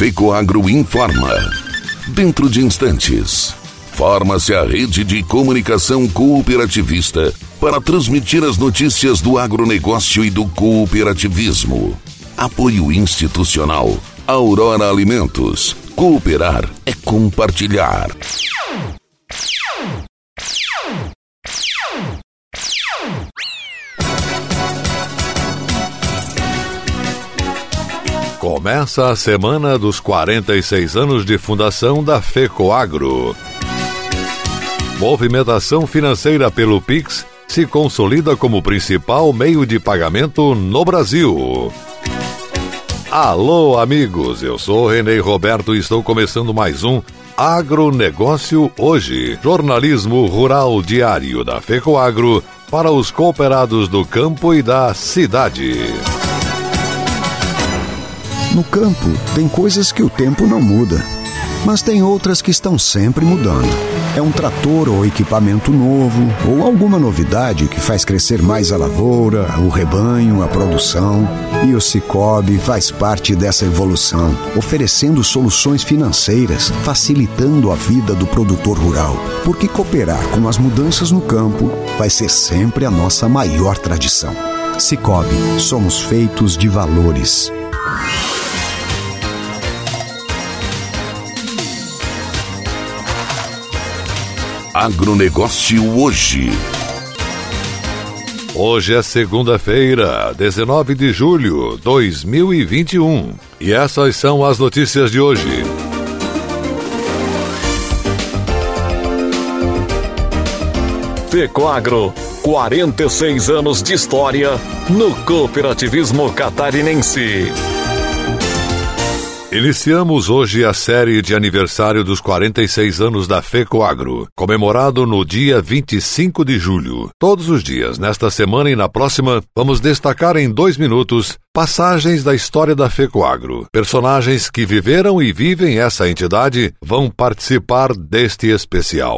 FECOAGRO informa. Dentro de instantes, forma-se a rede de comunicação cooperativista para transmitir as notícias do agronegócio e do cooperativismo. Apoio institucional. Aurora Alimentos. Cooperar é compartilhar. Começa a semana dos 46 anos de fundação da FECOAGRO. Movimentação financeira pelo Pix se consolida como principal meio de pagamento no Brasil. Alô, amigos, eu sou Renê Roberto e estou começando mais um Agronegócio Hoje, jornalismo rural diário da FECOAGRO para os cooperados do campo e da cidade. No campo, tem coisas que o tempo não muda, mas tem outras que estão sempre mudando. É um trator ou equipamento novo, ou alguma novidade que faz crescer mais a lavoura, o rebanho, a produção. E o Cicobi faz parte dessa evolução, oferecendo soluções financeiras, facilitando a vida do produtor rural. Porque cooperar com as mudanças no campo vai ser sempre a nossa maior tradição. Cicobi, somos feitos de valores. Agronegócio hoje. Hoje é segunda-feira, 19 de julho de 2021. E essas são as notícias de hoje. Fecoagro, 46 anos de história no cooperativismo catarinense. Iniciamos hoje a série de aniversário dos 46 anos da FECOAGRO, comemorado no dia 25 de julho. Todos os dias, nesta semana e na próxima, vamos destacar em dois minutos passagens da história da FECOAGRO. Personagens que viveram e vivem essa entidade vão participar deste especial.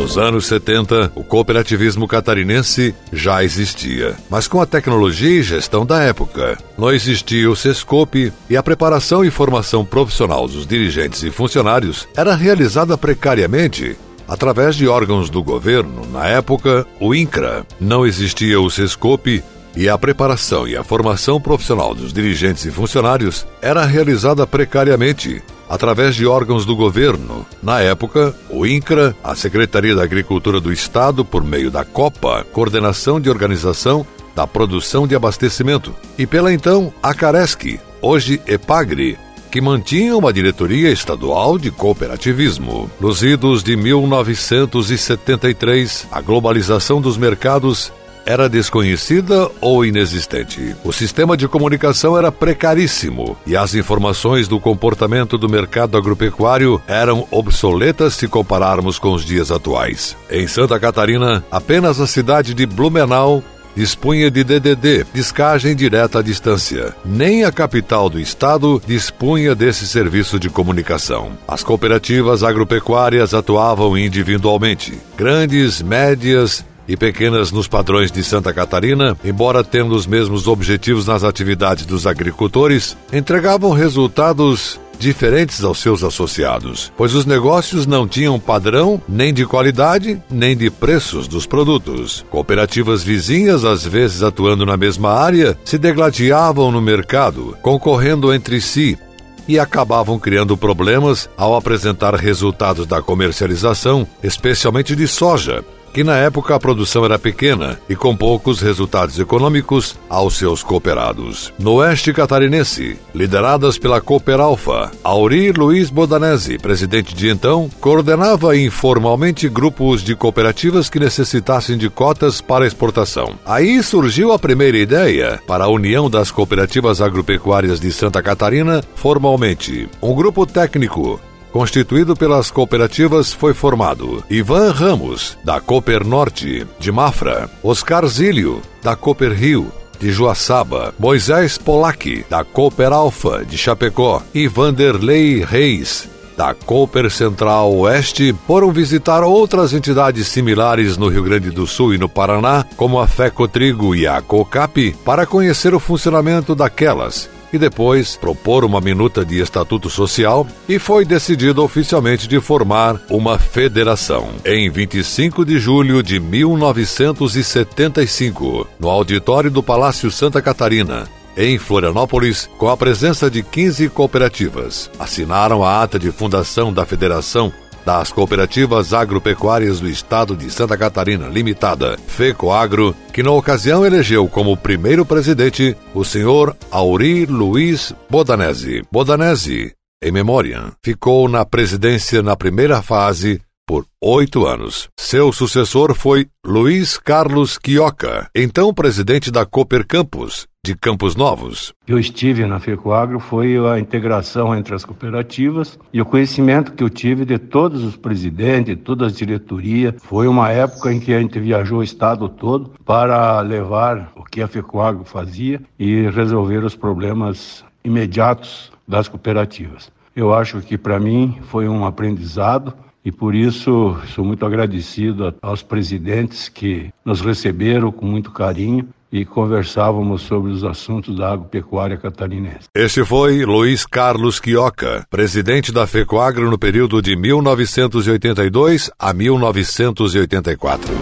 Nos anos 70, o cooperativismo catarinense já existia, mas com a tecnologia e gestão da época. Não existia o SESCOPE e a preparação e formação profissional dos dirigentes e funcionários era realizada precariamente através de órgãos do governo, na época, o INCRA. Não existia o SESCOPE e a preparação e a formação profissional dos dirigentes e funcionários era realizada precariamente através de órgãos do governo. Na época, o INCRA, a Secretaria da Agricultura do Estado, por meio da COPA, Coordenação de Organização da Produção de Abastecimento, e pela então Acaresc, hoje EPAGRE, que mantinha uma diretoria estadual de cooperativismo. Nos idos de 1973, a globalização dos mercados era desconhecida ou inexistente. O sistema de comunicação era precaríssimo e as informações do comportamento do mercado agropecuário eram obsoletas se compararmos com os dias atuais. Em Santa Catarina, apenas a cidade de Blumenau dispunha de DDD, descagem direta à distância. Nem a capital do estado dispunha desse serviço de comunicação. As cooperativas agropecuárias atuavam individualmente. Grandes, médias e pequenas nos padrões de Santa Catarina, embora tendo os mesmos objetivos nas atividades dos agricultores, entregavam resultados diferentes aos seus associados, pois os negócios não tinham padrão nem de qualidade nem de preços dos produtos. Cooperativas vizinhas, às vezes atuando na mesma área, se degladiavam no mercado, concorrendo entre si e acabavam criando problemas ao apresentar resultados da comercialização, especialmente de soja, que na época a produção era pequena e com poucos resultados econômicos aos seus cooperados. No oeste catarinense, lideradas pela Cooperalfa, Auri Luiz Bodanese, presidente de então, coordenava informalmente grupos de cooperativas que necessitassem de cotas para exportação. Aí surgiu a primeira ideia para a União das Cooperativas Agropecuárias de Santa Catarina, formalmente. Um grupo técnico constituído pelas cooperativas, foi formado Ivan Ramos, da Cooper Norte, de Mafra, Oscar Zílio, da Cooper Rio, de Joaçaba, Moisés Polak, da Cooper Alfa, de Chapecó, e Vanderlei Reis, da Cooper Central Oeste foram visitar outras entidades similares no Rio Grande do Sul e no Paraná, como a Fecotrigo e a COCAP, para conhecer o funcionamento daquelas e depois propor uma minuta de estatuto social e foi decidido oficialmente de formar uma federação. Em 25 de julho de 1975, no auditório do Palácio Santa Catarina, em Florianópolis, com a presença de 15 cooperativas. Assinaram a ata de fundação da Federação das Cooperativas Agropecuárias do Estado de Santa Catarina Limitada, FECOAGRO, que na ocasião elegeu como primeiro presidente o senhor Auri Luiz Bodanese. Bodanese, em memória, ficou na presidência na primeira fase por oito anos. Seu sucessor foi Luiz Carlos Quioca, então presidente da Cooper Campus, de Campos Novos. Eu estive na FECOAGRO foi a integração entre as cooperativas e o conhecimento que eu tive de todos os presidentes, de todas as diretorias. Foi uma época em que a gente viajou o estado todo para levar o que a FECOAGRO fazia e resolver os problemas imediatos das cooperativas. Eu acho que para mim foi um aprendizado e por isso sou muito agradecido aos presidentes que nos receberam com muito carinho e conversávamos sobre os assuntos da agropecuária catarinense. Este foi Luiz Carlos Quioca, presidente da FECOAGRO no período de 1982 a 1984.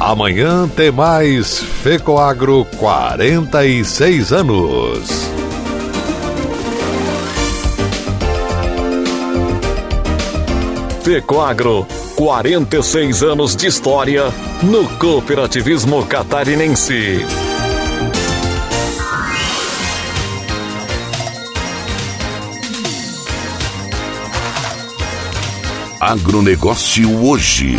Amanhã tem mais FECOAGRO 46 anos. Fecoagro, 46 anos de história no cooperativismo catarinense. Agronegócio hoje.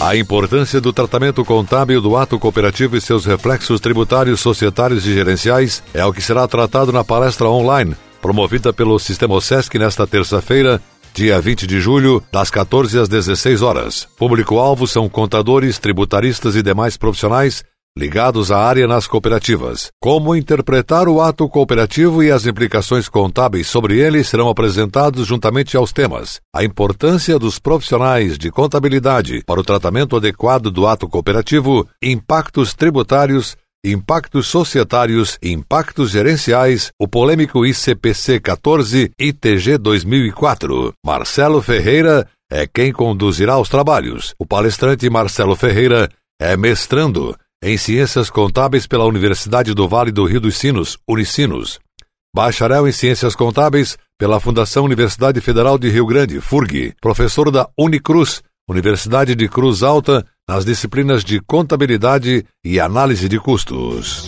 A importância do tratamento contábil do ato cooperativo e seus reflexos tributários, societários e gerenciais é o que será tratado na palestra online promovida pelo Sistema OSESC nesta terça-feira, dia 20 de julho, das 14 às 16 horas. Público-alvo são contadores, tributaristas e demais profissionais ligados à área nas cooperativas. Como interpretar o ato cooperativo e as implicações contábeis sobre ele serão apresentados juntamente aos temas: a importância dos profissionais de contabilidade para o tratamento adequado do ato cooperativo, impactos tributários, impactos societários, impactos gerenciais, o polêmico ICPC 14 ITG 2004. Marcelo Ferreira é quem conduzirá os trabalhos. O palestrante Marcelo Ferreira é mestrando em Ciências Contábeis pela Universidade do Vale do Rio dos Sinos, Unicinos. Bacharel em Ciências Contábeis pela Fundação Universidade Federal de Rio Grande, FURG. Professor da Unicruz, Universidade de Cruz Alta, nas disciplinas de Contabilidade e Análise de Custos.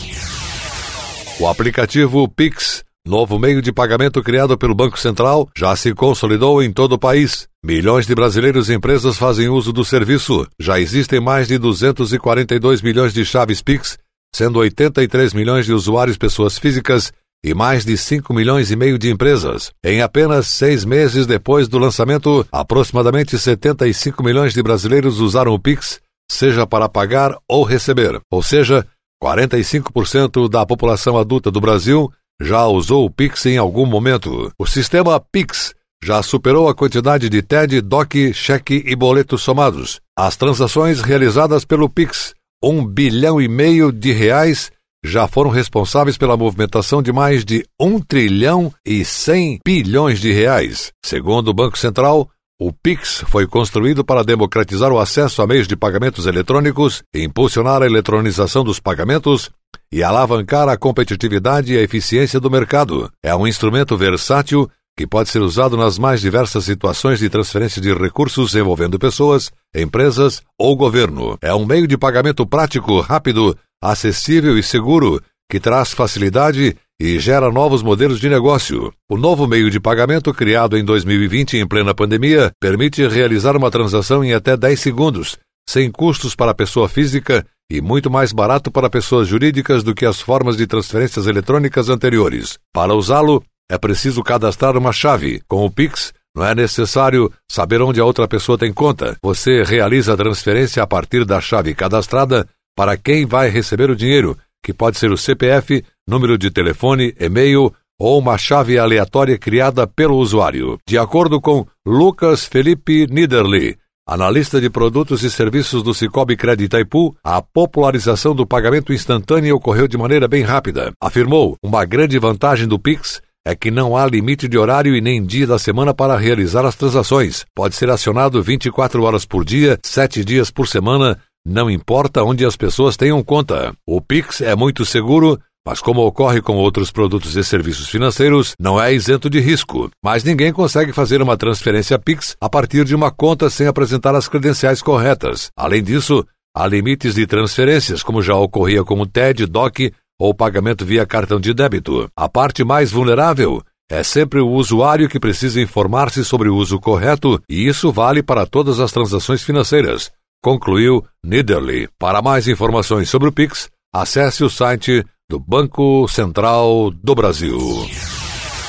O aplicativo Pix, novo meio de pagamento criado pelo Banco Central, já se consolidou em todo o país. Milhões de brasileiros e empresas fazem uso do serviço. Já existem mais de 242 milhões de chaves Pix, sendo 83 milhões de usuários pessoas físicas e mais de 5 milhões e meio de empresas. Em apenas seis meses depois do lançamento, aproximadamente 75 milhões de brasileiros usaram o Pix, seja para pagar ou receber. Ou seja, 45% da população adulta do Brasil já usou o Pix em algum momento. O sistema Pix já superou a quantidade de TED, DOC, cheque e boletos somados. As transações realizadas pelo Pix, um bilhão e meio de reais, já foram responsáveis pela movimentação de mais de 1 trilhão e 100 bilhões de reais. Segundo o Banco Central, o Pix foi construído para democratizar o acesso a meios de pagamentos eletrônicos, impulsionar a eletronização dos pagamentos e alavancar a competitividade e a eficiência do mercado. É um instrumento versátil que pode ser usado nas mais diversas situações de transferência de recursos envolvendo pessoas, empresas ou governo. É um meio de pagamento prático, rápido acessível e seguro, que traz facilidade e gera novos modelos de negócio. O novo meio de pagamento, criado em 2020 em plena pandemia, permite realizar uma transação em até 10 segundos, sem custos para a pessoa física e muito mais barato para pessoas jurídicas do que as formas de transferências eletrônicas anteriores. Para usá-lo, é preciso cadastrar uma chave. Com o Pix, não é necessário saber onde a outra pessoa tem conta. Você realiza a transferência a partir da chave cadastrada para quem vai receber o dinheiro, que pode ser o CPF, número de telefone, e-mail ou uma chave aleatória criada pelo usuário. De acordo com Lucas Felipe Niederli, analista de produtos e serviços do Cicobi Crédito Itaipu, a popularização do pagamento instantâneo ocorreu de maneira bem rápida. Afirmou, uma grande vantagem do Pix é que não há limite de horário e nem dia da semana para realizar as transações. Pode ser acionado 24 horas por dia, 7 dias por semana, não importa onde as pessoas tenham conta. O Pix é muito seguro, mas como ocorre com outros produtos e serviços financeiros, não é isento de risco. Mas ninguém consegue fazer uma transferência Pix a partir de uma conta sem apresentar as credenciais corretas. Além disso, há limites de transferências, como já ocorria com o TED, DOC ou pagamento via cartão de débito. A parte mais vulnerável é sempre o usuário que precisa informar-se sobre o uso correto, e isso vale para todas as transações financeiras, concluiu Niederli. Para mais informações sobre o Pix, acesse o site do Banco Central do Brasil.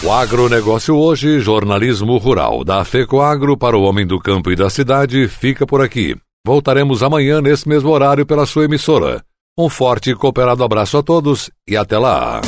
O agronegócio hoje, jornalismo rural da FECOAGro para o homem do campo e da cidade, fica por aqui. Voltaremos amanhã nesse mesmo horário pela sua emissora. Um forte e cooperado abraço a todos e até lá!